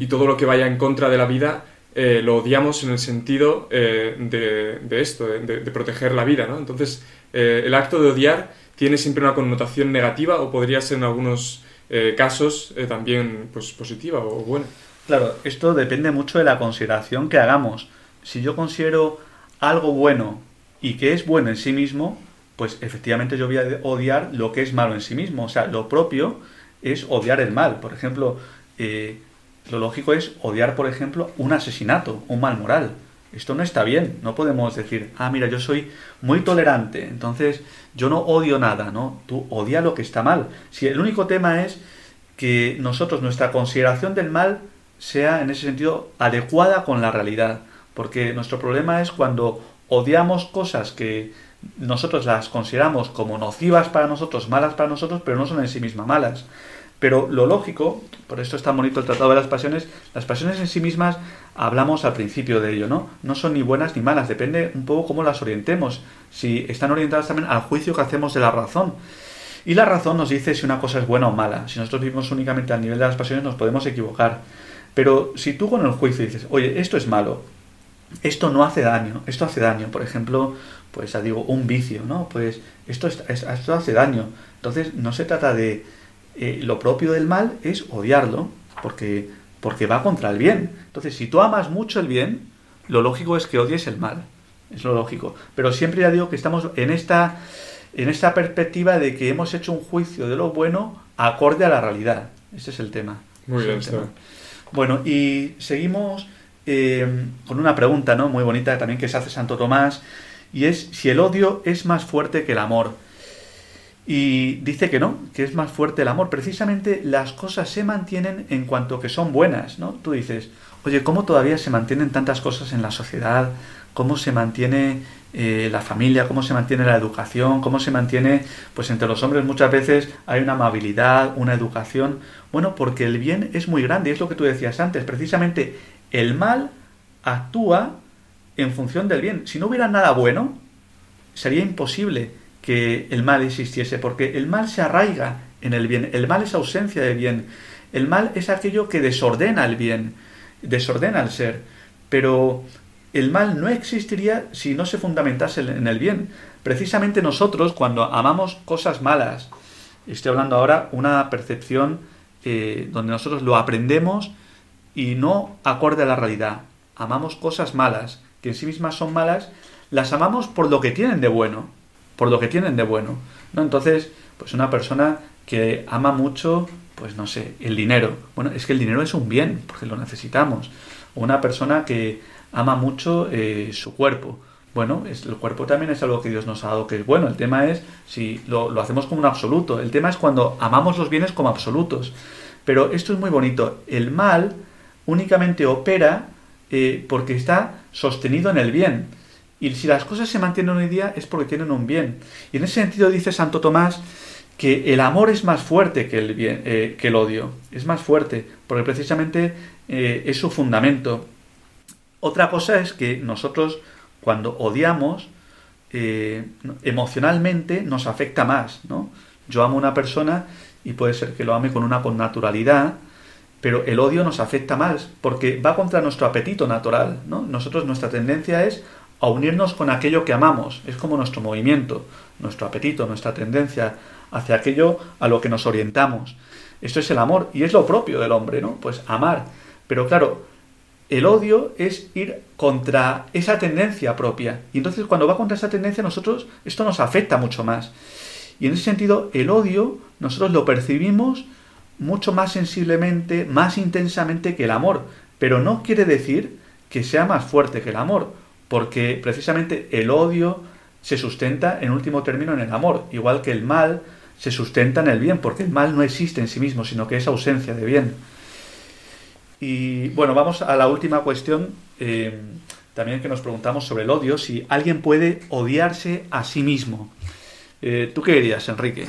S2: y todo lo que vaya en contra de la vida eh, lo odiamos en el sentido eh, de, esto, de, proteger la vida, ¿no? Entonces, eh, el acto de odiar tiene siempre una connotación negativa o podría ser en algunos casos también pues, positiva o buena.
S1: Claro, esto depende mucho de la consideración que hagamos. Si yo considero algo bueno y que es bueno en sí mismo, pues efectivamente yo voy a odiar lo que es malo en sí mismo. O sea, lo propio es odiar el mal. Por ejemplo, lo lógico es odiar, por ejemplo, un asesinato, un mal moral. Esto no está bien. No podemos decir, ah, mira, yo soy muy tolerante, entonces yo no odio nada, ¿no? Tú odia lo que está mal. Si el único tema es que nosotros, nuestra consideración del mal sea en ese sentido adecuada con la realidad. Porque nuestro problema es cuando odiamos cosas que nosotros las consideramos como nocivas para nosotros, malas para nosotros, pero no son en sí mismas malas. Pero lo lógico, por esto está bonito el Tratado de las Pasiones, las pasiones en sí mismas hablamos al principio de ello, ¿no? No son ni buenas ni malas, depende un poco cómo las orientemos, si están orientadas también al juicio que hacemos de la razón. Y la razón nos dice si una cosa es buena o mala. Si nosotros vivimos únicamente al nivel de las pasiones nos podemos equivocar. Pero si tú con el juicio dices, oye, esto es malo, esto no hace daño, esto hace daño, por ejemplo, pues ya digo, un vicio, ¿no? Pues esto, esto hace daño. Entonces no se trata de eh, lo propio del mal es odiarlo, porque, porque va contra el bien. Entonces, si tú amas mucho el bien, lo lógico es que odies el mal. Es lo lógico. Pero siempre ya digo que estamos en esta en esta perspectiva de que hemos hecho un juicio de lo bueno acorde a la realidad. Ese es el tema.
S2: Muy bien,
S1: Bueno, y seguimos eh, con una pregunta ¿no? muy bonita también que se hace Santo Tomás, y es si el odio es más fuerte que el amor. Y dice que no, que es más fuerte el amor. Precisamente las cosas se mantienen en cuanto que son buenas, ¿no? Tú dices, oye, ¿cómo todavía se mantienen tantas cosas en la sociedad? ¿Cómo se mantiene eh, la familia? ¿Cómo se mantiene la educación? ¿Cómo se mantiene, pues entre los hombres muchas veces hay una amabilidad, una educación? Bueno, porque el bien es muy grande, es lo que tú decías antes. Precisamente el mal actúa en función del bien. Si no hubiera nada bueno, sería imposible que el mal existiese, porque el mal se arraiga en el bien, el mal es ausencia de bien, el mal es aquello que desordena el bien, desordena el ser, pero el mal no existiría si no se fundamentase en el bien. Precisamente nosotros, cuando amamos cosas malas, estoy hablando ahora una percepción eh, donde nosotros lo aprendemos y no acorde a la realidad. Amamos cosas malas, que en sí mismas son malas, las amamos por lo que tienen de bueno por lo que tienen de bueno. ¿no? Entonces, pues una persona que ama mucho, pues no sé, el dinero. Bueno, es que el dinero es un bien, porque lo necesitamos. O una persona que ama mucho eh, su cuerpo. Bueno, es, el cuerpo también es algo que Dios nos ha dado que es bueno. El tema es si lo, lo hacemos como un absoluto. El tema es cuando amamos los bienes como absolutos. Pero esto es muy bonito. El mal únicamente opera eh, porque está sostenido en el bien. Y si las cosas se mantienen hoy día es porque tienen un bien. Y en ese sentido dice Santo Tomás que el amor es más fuerte que el, eh, que el odio. Es más fuerte, porque precisamente eh, es su fundamento. Otra cosa es que nosotros cuando odiamos, eh, emocionalmente nos afecta más. ¿no? Yo amo a una persona y puede ser que lo ame con una connaturalidad, pero el odio nos afecta más porque va contra nuestro apetito natural. ¿no? Nosotros, nuestra tendencia es a unirnos con aquello que amamos. Es como nuestro movimiento, nuestro apetito, nuestra tendencia hacia aquello a lo que nos orientamos. Esto es el amor y es lo propio del hombre, ¿no? Pues amar. Pero claro, el odio es ir contra esa tendencia propia. Y entonces cuando va contra esa tendencia nosotros esto nos afecta mucho más. Y en ese sentido el odio nosotros lo percibimos mucho más sensiblemente, más intensamente que el amor. Pero no quiere decir que sea más fuerte que el amor porque precisamente el odio se sustenta en último término en el amor, igual que el mal se sustenta en el bien, porque el mal no existe en sí mismo, sino que es ausencia de bien. Y bueno, vamos a la última cuestión, eh, también que nos preguntamos sobre el odio, si alguien puede odiarse a sí mismo. Eh, ¿Tú qué dirías, Enrique?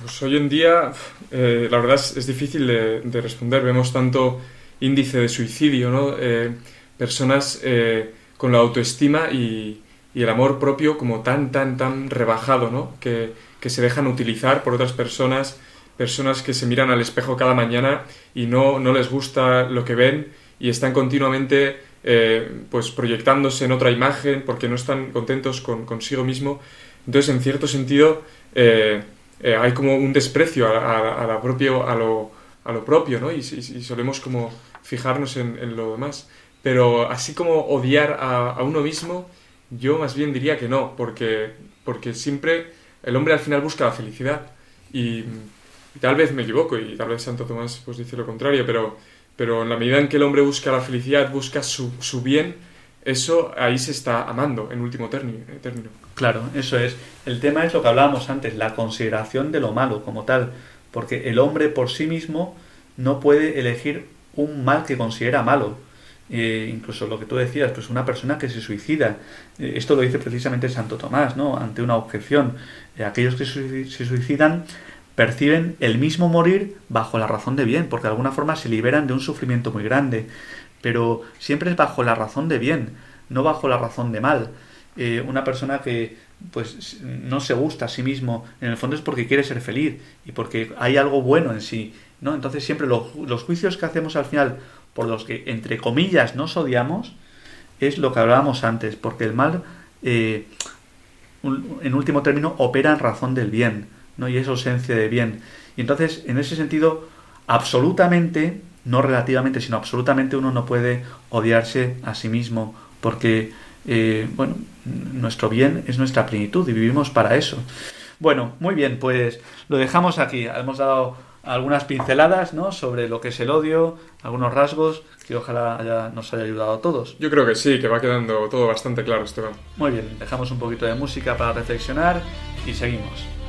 S2: Pues hoy en día, eh, la verdad es, difícil de, responder. Vemos tanto índice de suicidio, ¿no? personas con la autoestima y, el amor propio como tan, tan, tan rebajado, ¿no? Que, se dejan utilizar por otras personas, personas que se miran al espejo cada mañana y no, no les gusta lo que ven y están continuamente eh, pues proyectándose en otra imagen porque no están contentos con consigo mismo. Entonces, en cierto sentido, eh, eh, hay como un desprecio a, la propio, a, lo, a lo propio, ¿no? Y, solemos como fijarnos en lo demás. Pero así como odiar a, uno mismo, yo más bien diría que no, porque, porque siempre el hombre al final busca la felicidad. Y, tal vez me equivoco y tal vez Santo Tomás pues dice lo contrario, pero, pero en la medida en que el hombre busca la felicidad, busca su, su bien, eso ahí se está amando en último término, término.
S1: Claro, eso es. El tema es lo que hablábamos antes, la consideración de lo malo como tal, porque el hombre por sí mismo no puede elegir un mal que considera malo eh, incluso lo que tú decías, pues una persona que se suicida. Eh, esto lo dice precisamente Santo Tomás, ¿no? Ante una objeción. Eh, aquellos que se suicidan perciben el mismo morir bajo la razón de bien, porque de alguna forma se liberan de un sufrimiento muy grande, pero siempre es bajo la razón de bien, no bajo la razón de mal. una persona que pues no se gusta a sí mismo, en el fondo es porque quiere ser feliz y porque hay algo bueno en sí, ¿no? Entonces siempre los juicios que hacemos al final por los que, entre comillas, nos odiamos, es lo que hablábamos antes, porque el mal, eh, en último término, opera en razón del bien, ¿no? y es ausencia de bien. Y entonces, en ese sentido, absolutamente, no relativamente, sino absolutamente uno no puede odiarse a sí mismo, porque, eh, bueno, nuestro bien es nuestra plenitud y vivimos para eso. Bueno, muy bien, pues lo dejamos aquí. Hemos dado algunas pinceladas ¿no? sobre lo que es el odio, algunos rasgos que ojalá nos haya ayudado a todos.
S2: Yo creo que sí, que va quedando todo bastante claro, Esteban.
S1: Muy bien, dejamos un poquito de música para reflexionar y seguimos.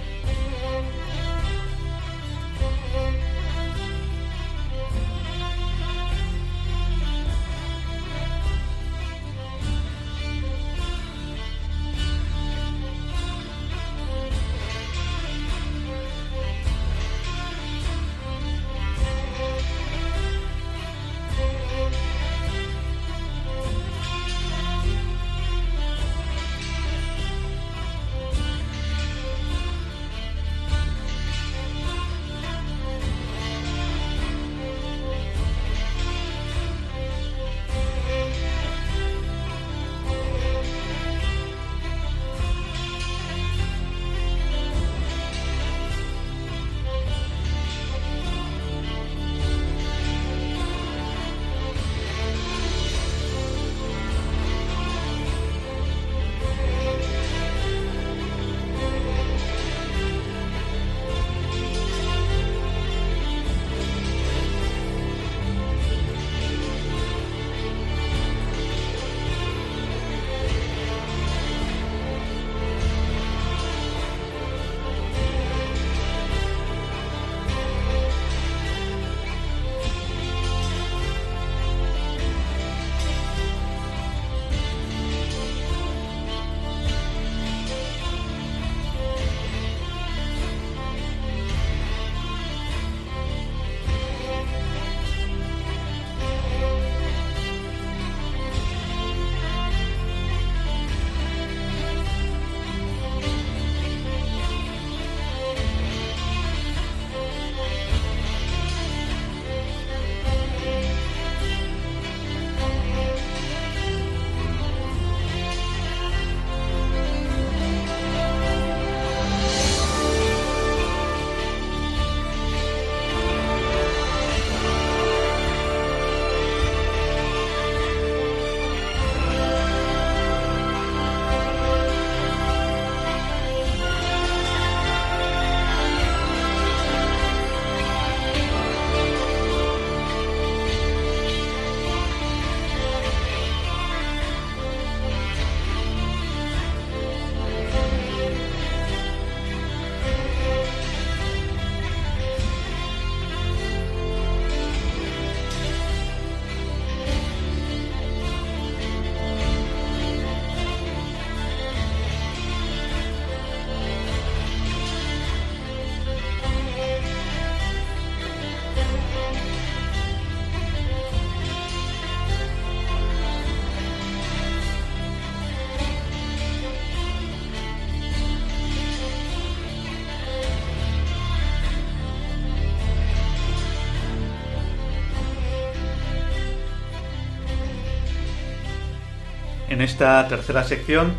S1: Esta tercera sección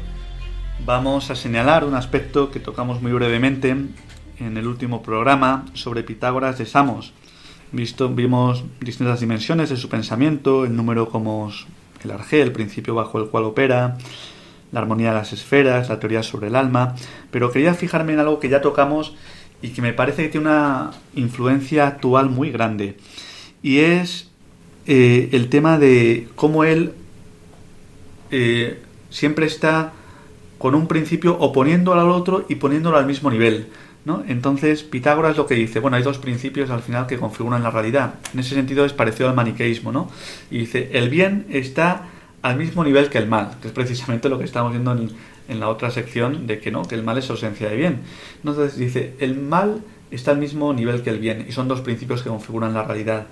S1: vamos a señalar un aspecto que tocamos muy brevemente en el último programa sobre Pitágoras de Samos. Vimos distintas dimensiones de su pensamiento, el número como el arjé, el principio bajo el cual opera, la armonía de las esferas, la teoría sobre el alma, pero quería fijarme en algo que ya tocamos y que me parece que tiene una influencia actual muy grande, y es eh, el tema de cómo él eh, siempre está con un principio oponiéndolo al otro y poniéndolo al mismo nivel. ¿no? Entonces, Pitágoras lo que dice, bueno, hay dos principios al final que configuran la realidad. En ese sentido es parecido al maniqueísmo, ¿no? Y dice, el bien está al mismo nivel que el mal, que es precisamente lo que estamos viendo en, la otra sección de que no, que el mal es ausencia de bien. Entonces dice, el mal está al mismo nivel que el bien, y son dos principios que configuran la realidad.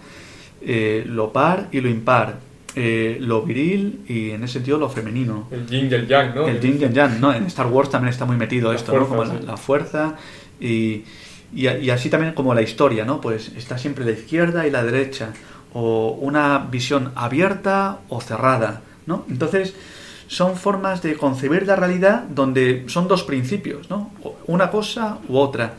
S1: Eh, lo par y lo impar, eh, lo viril y en ese sentido lo femenino.
S2: El yin y el yang, ¿no?
S1: El yin y el yang, ¿no? En Star Wars también está muy metido esto, ¿no? Como la, fuerza y, y, así también como la historia, ¿no? Pues está siempre la izquierda y la derecha, o una visión abierta o cerrada, ¿no? Entonces son formas de concebir la realidad donde son dos principios, ¿no? Una cosa u otra.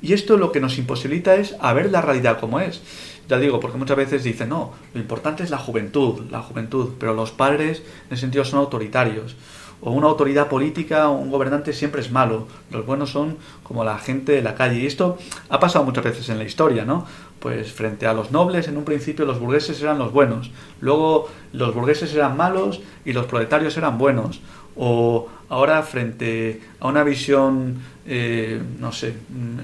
S1: Y esto lo que nos imposibilita es a ver la realidad como es. Ya digo, porque muchas veces dicen, no, lo importante es la juventud, la juventud, pero los padres en ese sentido son autoritarios. o una autoridad política o un gobernante siempre es malo. Los buenos son como la gente de la calle. Y esto ha pasado muchas veces en la historia, ¿no? Pues frente a los nobles, en un principio los burgueses eran los buenos, luego los burgueses eran malos y los proletarios eran buenos. O ahora frente a una visión, eh, no sé,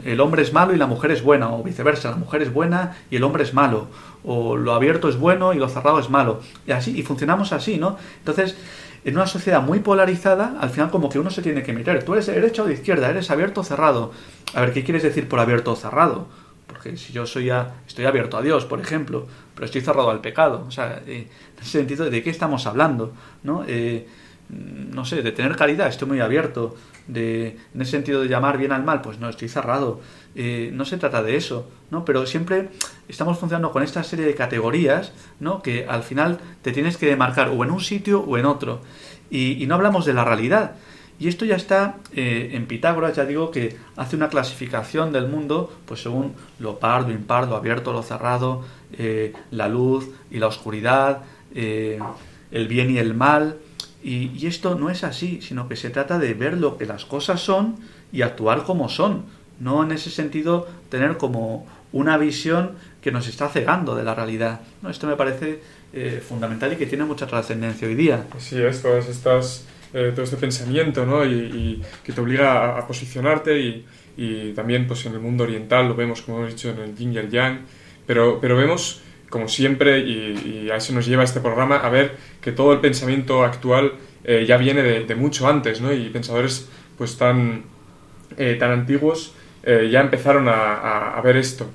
S1: el hombre es malo y la mujer es buena, o viceversa, la mujer es buena y el hombre es malo, o lo abierto es bueno y lo cerrado es malo. Y así, y funcionamos así, ¿no? Entonces, en una sociedad muy polarizada, al final como que uno se tiene que mirar. Tú eres de derecha o de izquierda, eres abierto o cerrado. A ver, ¿qué quieres decir por abierto o cerrado? Porque si yo soy a, estoy abierto a Dios, por ejemplo, pero estoy cerrado al pecado. O sea, eh, en ese sentido, ¿de qué estamos hablando? ¿No? Eh, no sé, de tener caridad, estoy muy abierto. De, en ese sentido de llamar bien al mal, pues no, estoy cerrado. Eh, no se trata de eso, ¿no? Pero siempre estamos funcionando con esta serie de categorías, ¿no? Que al final te tienes que demarcar o en un sitio o en otro. Y, no hablamos de la realidad. Y esto ya está eh, en Pitágoras, ya digo que hace una clasificación del mundo, pues según lo pardo, impardo, abierto, lo cerrado, eh, la luz y la oscuridad, el bien y el mal. Y, esto no es así, sino que se trata de ver lo que las cosas son y actuar como son. No en ese sentido tener como una visión que nos está cegando de la realidad. ¿no? Esto me parece eh, fundamental y que tiene mucha trascendencia hoy día.
S2: Sí, es, estas, eh, todo este pensamiento ¿no? y, que te obliga a, posicionarte y, y, también pues, en el mundo oriental lo vemos, como hemos dicho, en el yin y el yang, pero, pero vemos como siempre, y, a eso nos lleva este programa, a ver que todo el pensamiento actual eh, ya viene de, mucho antes, ¿no? Y pensadores pues tan, eh, tan antiguos eh, ya empezaron a, ver esto.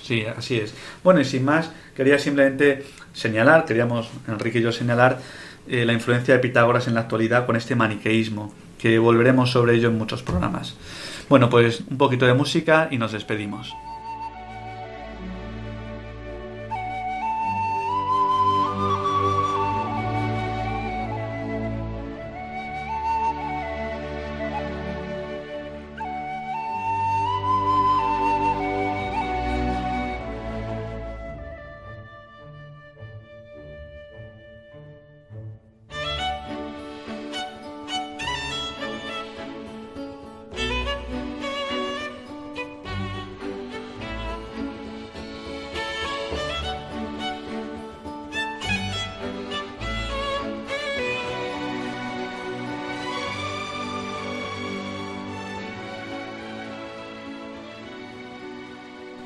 S1: Sí, así es. Bueno, y sin más, quería simplemente señalar, queríamos Enrique y yo señalar la influencia de Pitágoras en la actualidad con este maniqueísmo, que volveremos sobre ello en muchos programas. Bueno, pues un poquito de música y nos despedimos.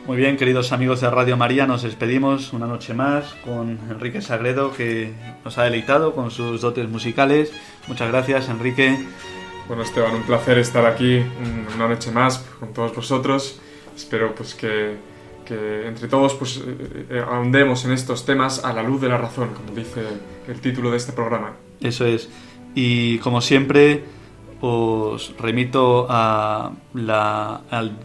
S1: Muy bien, queridos amigos de Radio María, nos despedimos una noche más con Enrique Sagredo, que nos ha deleitado con sus dotes musicales. Muchas gracias, Enrique.
S2: Bueno, Esteban, un placer estar aquí una noche más con todos vosotros. Espero pues que, entre todos pues eh, eh, ahondemos en estos temas a la luz de la razón, como dice el título de este programa.
S1: Eso es. Y como siempre, os remito a la, al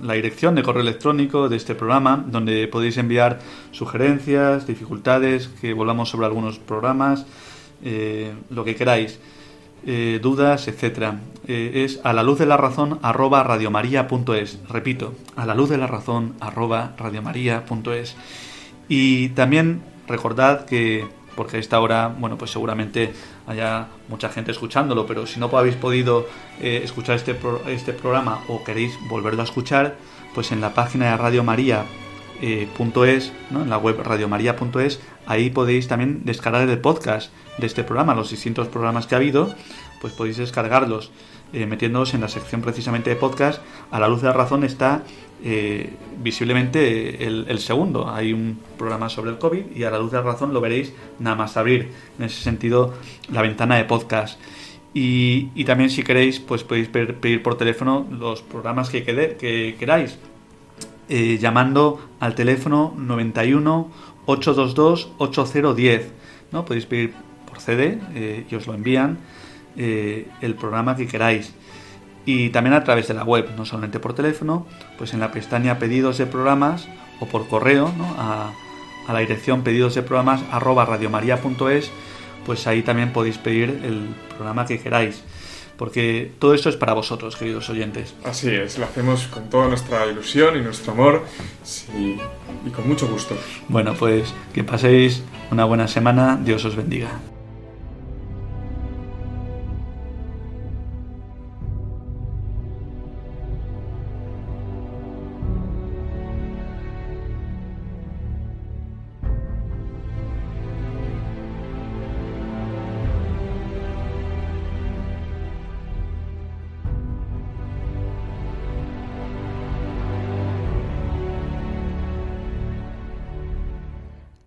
S1: la dirección de correo electrónico de este programa, donde podéis enviar sugerencias, dificultades, que volvamos sobre algunos programas, eh, lo que queráis, eh, dudas, etcétera. Eh, es a la luz de la razón arroba radiomaria.es. Repito, a la luz de la razón arroba radiomaria.es. Y también recordad que porque a esta hora, bueno, pues seguramente haya mucha gente escuchándolo, pero si no habéis podido eh, escuchar este, este programa o queréis volverlo a escuchar, pues en la página de radiomaria.es, eh, ¿no? en la web radiomaria.es, ahí podéis también descargar el podcast de este programa, los distintos programas que ha habido, pues podéis descargarlos eh, metiéndoos en la sección precisamente de podcast. A la luz de la razón está eh, visiblemente el, segundo. Hay un programa sobre el COVID y a la luz de la razón lo veréis nada más abrir, en ese sentido, la ventana de podcast. Y, también si queréis, pues podéis pedir por teléfono los programas que, que queráis, eh, llamando al teléfono 91 822 8010. ¿no? Podéis pedir por CD eh, y os lo envían el programa que queráis y también a través de la web, no solamente por teléfono, pues en la pestaña pedidos de programas o por correo a, la dirección pedidos de programas arroba radiomaria.es, pues ahí también podéis pedir el programa que queráis. Porque todo esto es para vosotros, queridos oyentes.
S2: Así es, lo hacemos con toda nuestra ilusión y nuestro amor y con mucho gusto.
S1: Bueno, pues que paséis una buena semana, Dios os bendiga.